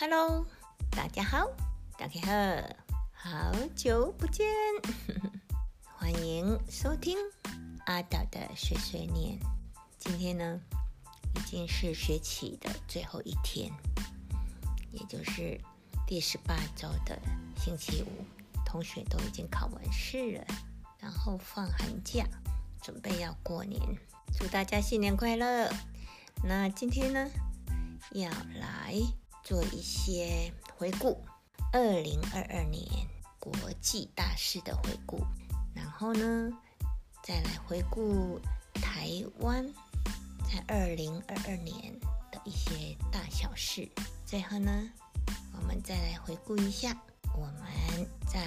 Hello，大家好，大家好，好久不见，欢迎收听阿岛的碎碎念。今天呢，已经是学期的最后一天，也就是第十八周的星期五，同学都已经考完试了，然后放寒假，准备要过年，祝大家新年快乐！那今天呢，要来做一些回顾，二零二二年国际大事的回顾，然后呢，再来回顾台湾在二零二二年的一些大小事，最后呢，我们再来回顾一下我们在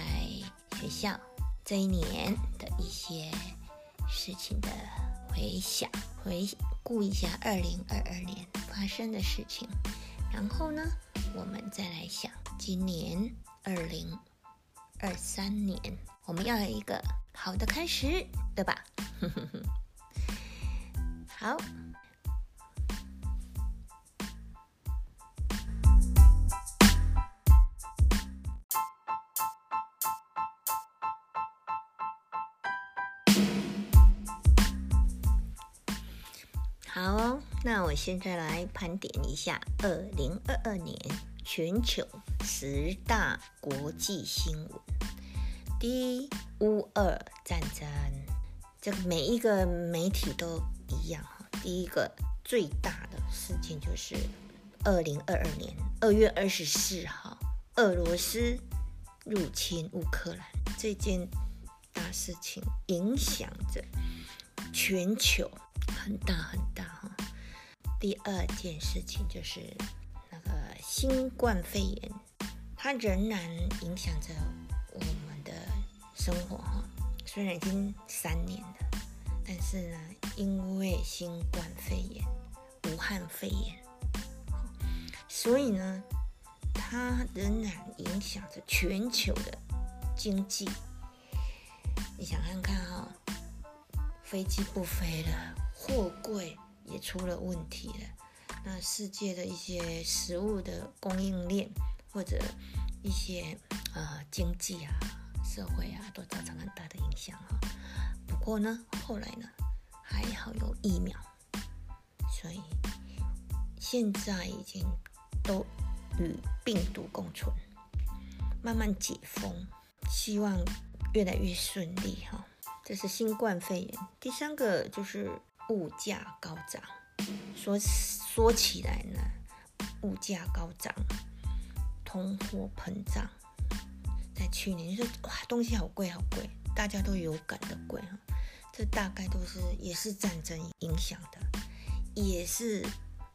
学校这一年的一些事情的回想，回顾一下二零二二年发生的事情，然后呢，我们再来想今年二零二三年，我们要有一个好的开始，对吧？好。好，那我现在来盘点一下二零二二年全球十大国际新闻。第一，乌俄战争，这个每一个媒体都一样哈。第一个最大的事件就是二零二二年二月二十四号，俄罗斯入侵乌克兰这件大事情，影响着全球。很大很大。第二件事情就是那个新冠肺炎，它仍然影响着我们的生活哈。虽然已经三年了，但是呢，因为新冠肺炎、武汉肺炎，所以呢，它仍然影响着全球的经济。你想看看哈，飞机不飞了。货柜也出了问题了，那世界的一些食物的供应链或者一些呃经济啊、社会啊，都造成很大的影响哈。不过呢，后来呢还好有疫苗，所以现在已经都与病毒共存，慢慢解封，希望越来越顺利哈。这是新冠肺炎，第三个就是。物价高涨，说说起来呢，物价高涨，通货膨胀，在去年就说哇，东西好贵好贵，大家都有感的贵哈。这大概都是也是战争影响的，也是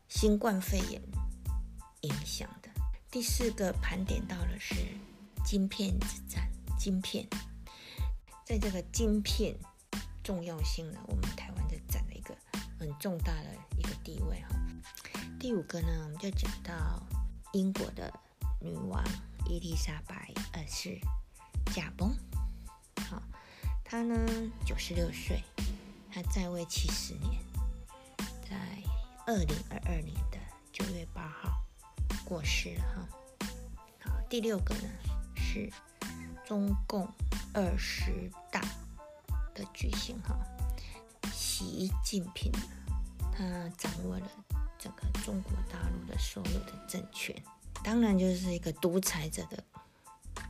新冠肺炎影响的。第四个盘点到的是晶片之战，晶片，在这个晶片重要性呢，我们台湾的战。很重大的一个地位哈。第五个呢，我们就讲到英国的女王伊丽莎白二世驾崩。好，她呢九十六岁，她在位七十年，在二零二二年的九月八号过世了哈。好，第六个呢是中共二十大的举行哈。习近平，他掌握了整个中国大陆的所有的政权，当然就是一个独裁者的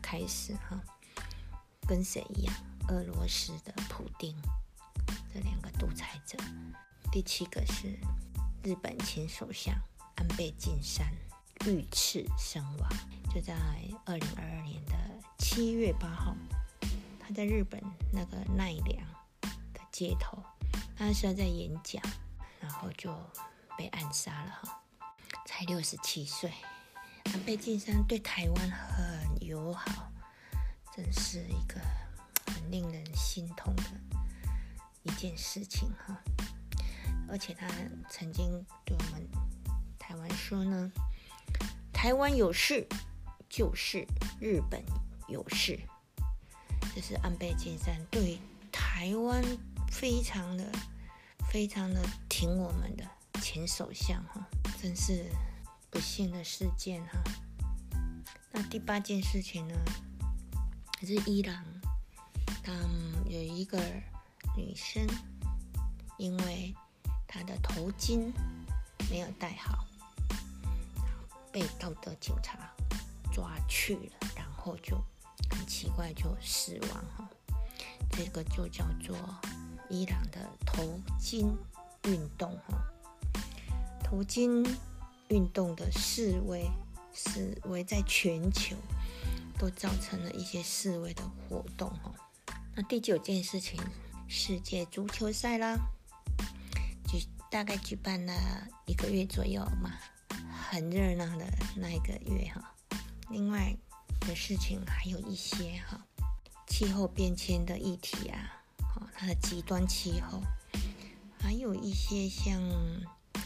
开始哈。跟谁一样？俄罗斯的普丁，这两个独裁者。第七个是日本前首相安倍晋三遇刺身亡，就在二零二二年的七月八号，他在日本那个奈良的街头。他是在演讲，然后就被暗杀了哈，才六十七岁。安倍晋三对台湾很友好，真是一个很令人心痛的一件事情哈。而且他曾经对我们台湾说呢：“台湾有事就是日本有事。”这是安倍晋三对台湾。非常的、非常的挺我们的前首相哈，真是不幸的事件哈。那第八件事情呢，还是伊朗，他有一个女生，因为她的头巾没有戴好，被道德警察抓去了，然后就很奇怪就死亡哈。这个就叫做伊朗的头巾运动哈。头巾运动的示威，示威在全球都造成了一些示威的活动哈。那第九件事情，世界足球赛啦，举大概举办了一个月左右嘛，很热闹的那一个月哈。另外的事情还有一些哈，气候变迁的议题啊，它的极端气候，还有一些像。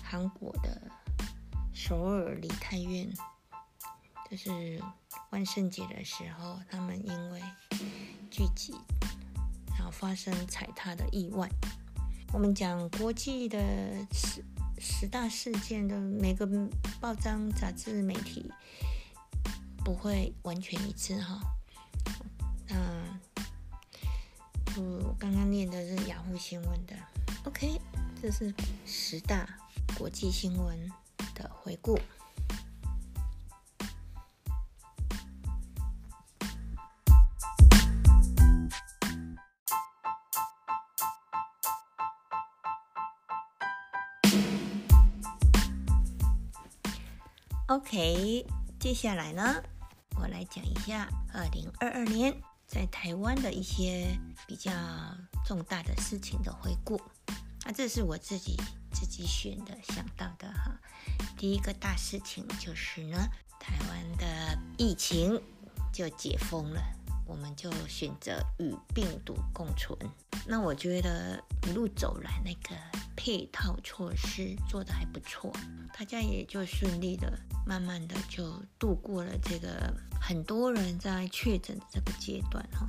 韩国的首尔梨泰院，就是万圣节的时候，他们因为聚集，然后发生踩踏的意外。我们讲国际的十十大事件的每个报章、杂志、媒体不会完全一致哈。刚刚念的是雅虎新闻的。OK，这是十大。国际新闻的回顾。OK，接下来呢，我来讲一下二零二二年在台湾的一些比较重大的事情的回顾。啊，这是我自己。自己选的想到的哈，第一个大事情就是呢，台湾的疫情就解封了，我们就选择与病毒共存。那我觉得一路走来那个配套措施做的还不错，大家也就顺利的、慢慢的就度过了这个很多人在确诊的这个阶段哈。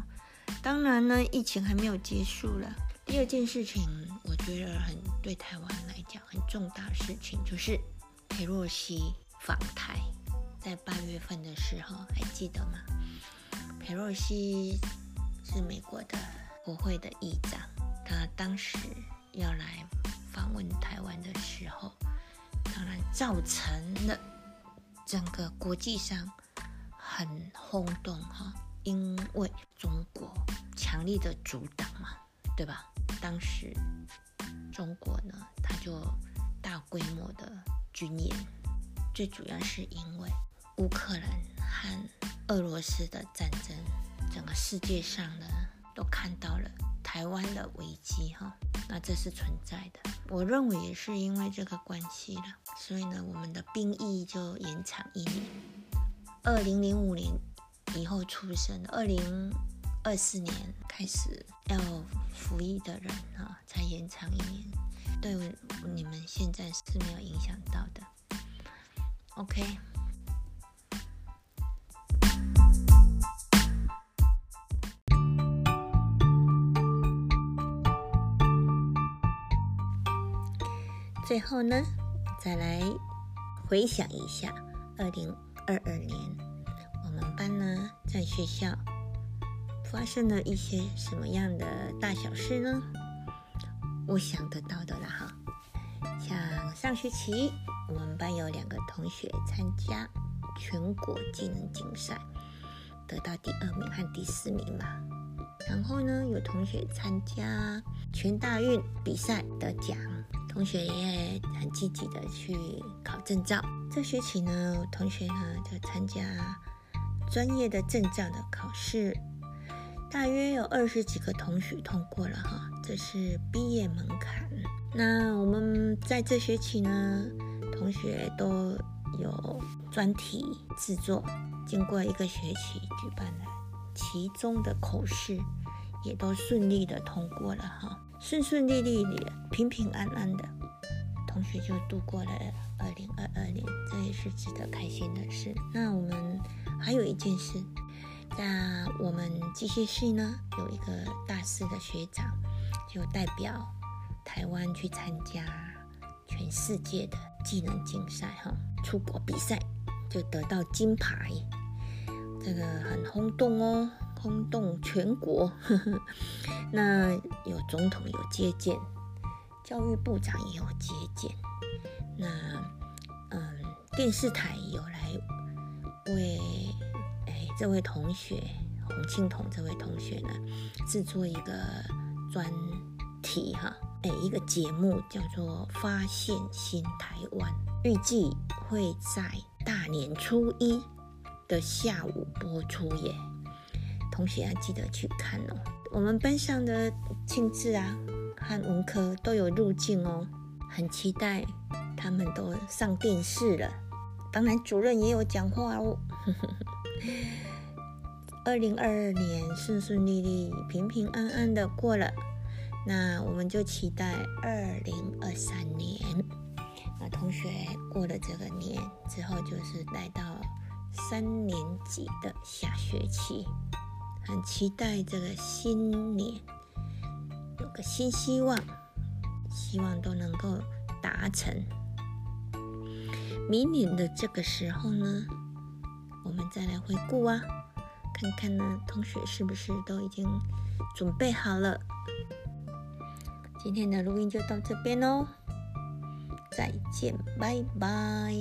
当然呢，疫情还没有结束了。第二件事情，我觉得很对台湾来讲很重大事情，就是佩洛西访台，在八月份的时候，还记得吗？佩洛西是美国的国会的议长，他当时要来访问台湾的时候，当然造成了整个国际上很轰动哈，因为中国强力的阻挡嘛，对吧？当时中国呢，它就大规模的军演，最主要是因为乌克兰和俄罗斯的战争，整个世界上呢都看到了台湾的危机哈，那这是存在的。我认为也是因为这个关系了，所以呢，我们的兵役就延长一年，二零零五年以后出生，二零。二四年开始要服役的人啊，才延长一年，对你们现在是没有影响到的。OK，最后呢，再来回想一下二零二二年，我们班呢在学校。发生了一些什么样的大小事呢？我想得到的啦哈，像上学期我们班有两个同学参加全国技能竞赛，得到第二名和第四名嘛。然后呢，有同学参加全大运比赛得奖，同学也很积极的去考证照。这学期呢，同学呢就参加专业的证照的考试。大约有二十几个同学通过了哈，这是毕业门槛。那我们在这学期呢，同学都有专题制作，经过一个学期举办了其中的口试，也都顺利的通过了哈，顺顺利利的，平平安安的，同学就度过了二零二二年，这也是值得开心的事。那我们还有一件事。那我们机械系呢，有一个大四的学长，就代表台湾去参加全世界的技能竞赛，哈，出国比赛就得到金牌。这个很轰动哦，轰动全国。那有总统有接见，教育部长也有接见。那嗯，电视台有来为哎这位同学洪庆彤这位同学呢制作一个专题哈，哎一个节目叫做《发现新台湾》，预计会在大年初一的下午播出耶。同学要记得去看哦。我们班上的庆智啊和文科都有入境哦，很期待。他们都上电视了，当然主任也有讲话哦。二零二二年顺顺利利、平平安安的过了，那我们就期待二零二三年。那同学过了这个年之后，就是来到三年级的下学期，很期待这个新年有个新希望，希望都能够达成。明年的这个时候呢，我们再来回顾啊，看看呢，同学是不是都已经准备好了？今天的录音就到这边喽，再见，拜拜。